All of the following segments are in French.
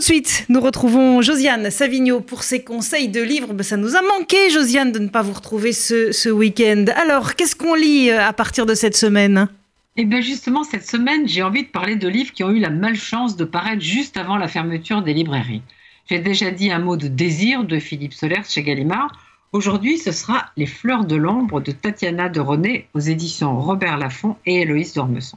De suite, nous retrouvons Josiane Savigno pour ses conseils de livres. Ben, ça nous a manqué, Josiane, de ne pas vous retrouver ce, week-end. Alors, qu'est-ce qu'on lit euh, à partir de cette semaine? Eh bien, justement, cette semaine, j'ai envie de parler de livres qui ont eu la malchance de paraître juste avant la fermeture des librairies. J'ai déjà dit un mot de désir de Philippe Solers chez Gallimard. Aujourd'hui, ce sera Les fleurs de l'ombre de Tatiana de René aux éditions Robert Laffont et Héloïse Dormesson.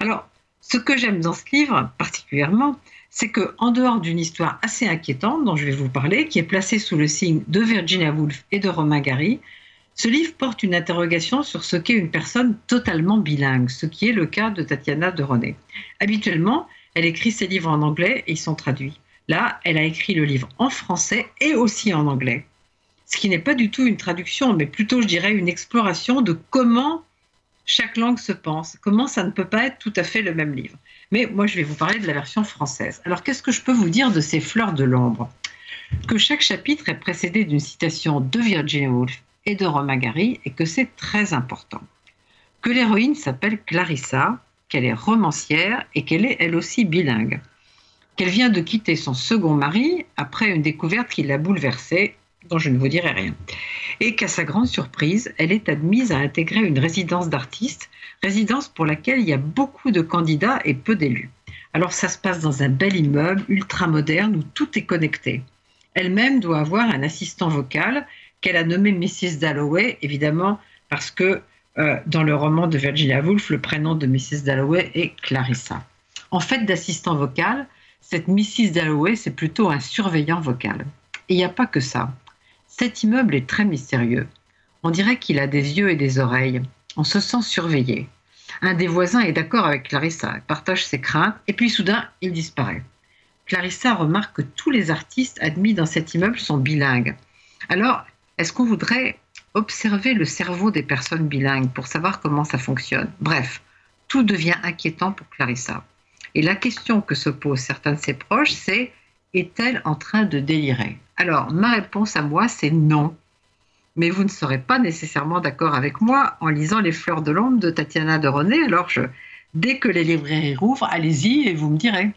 Alors, ce que j'aime dans ce livre particulièrement, c'est que en dehors d'une histoire assez inquiétante dont je vais vous parler, qui est placée sous le signe de Virginia Woolf et de Romain Gary, ce livre porte une interrogation sur ce qu'est une personne totalement bilingue, ce qui est le cas de Tatiana de René. Habituellement, elle écrit ses livres en anglais et ils sont traduits. Là, elle a écrit le livre en français et aussi en anglais. Ce qui n'est pas du tout une traduction, mais plutôt, je dirais, une exploration de comment chaque langue se pense, comment ça ne peut pas être tout à fait le même livre? Mais moi, je vais vous parler de la version française. Alors, qu'est-ce que je peux vous dire de ces fleurs de l'ombre? Que chaque chapitre est précédé d'une citation de Virginia Woolf et de Romain Gary et que c'est très important. Que l'héroïne s'appelle Clarissa, qu'elle est romancière et qu'elle est elle aussi bilingue qu'elle vient de quitter son second mari après une découverte qui l'a bouleversée, dont je ne vous dirai rien. Et qu'à sa grande surprise, elle est admise à intégrer une résidence d'artiste, résidence pour laquelle il y a beaucoup de candidats et peu d'élus. Alors ça se passe dans un bel immeuble ultra moderne où tout est connecté. Elle-même doit avoir un assistant vocal qu'elle a nommé Mrs. Dalloway, évidemment parce que euh, dans le roman de Virginia Woolf, le prénom de Mrs. Dalloway est Clarissa. En fait d'assistant vocal, cette Mrs. Dalloway, c'est plutôt un surveillant vocal. Et il n'y a pas que ça. Cet immeuble est très mystérieux. On dirait qu'il a des yeux et des oreilles. On se sent surveillé. Un des voisins est d'accord avec Clarissa, partage ses craintes, et puis soudain, il disparaît. Clarissa remarque que tous les artistes admis dans cet immeuble sont bilingues. Alors, est-ce qu'on voudrait observer le cerveau des personnes bilingues pour savoir comment ça fonctionne? Bref, tout devient inquiétant pour Clarissa. Et la question que se posent certains de ses proches, c'est est-elle en train de délirer? Alors, ma réponse à moi, c'est non. Mais vous ne serez pas nécessairement d'accord avec moi en lisant Les fleurs de l'ombre de Tatiana de René. Alors, je, dès que les librairies rouvrent, allez-y et vous me direz.